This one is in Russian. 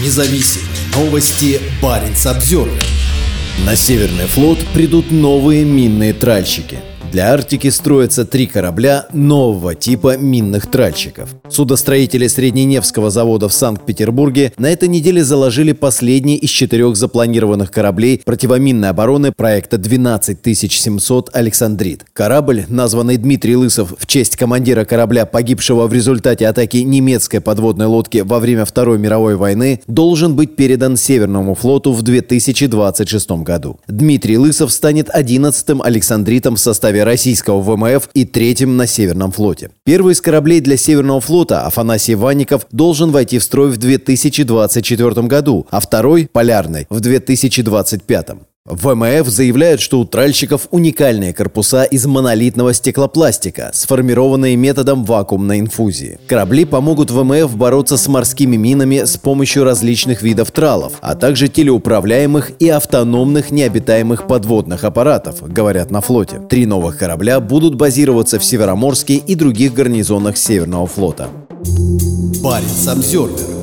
независим. Новости Баренц Обзервер. На Северный флот придут новые минные тральщики. Для Арктики строятся три корабля нового типа минных тральщиков. Судостроители Средненевского завода в Санкт-Петербурге на этой неделе заложили последний из четырех запланированных кораблей противоминной обороны проекта 12700 «Александрит». Корабль, названный Дмитрий Лысов в честь командира корабля, погибшего в результате атаки немецкой подводной лодки во время Второй мировой войны, должен быть передан Северному флоту в 2026 году. Дмитрий Лысов станет 11-м «Александритом» в составе составе российского ВМФ и третьем на Северном флоте. Первый из кораблей для Северного флота, Афанасий Ванников, должен войти в строй в 2024 году, а второй, Полярный, в 2025. ВМФ заявляют, что у тральщиков уникальные корпуса из монолитного стеклопластика, сформированные методом вакуумной инфузии. Корабли помогут ВМФ бороться с морскими минами с помощью различных видов тралов, а также телеуправляемых и автономных необитаемых подводных аппаратов, говорят на флоте. Три новых корабля будут базироваться в Североморске и других гарнизонах Северного флота. Парень Обзервер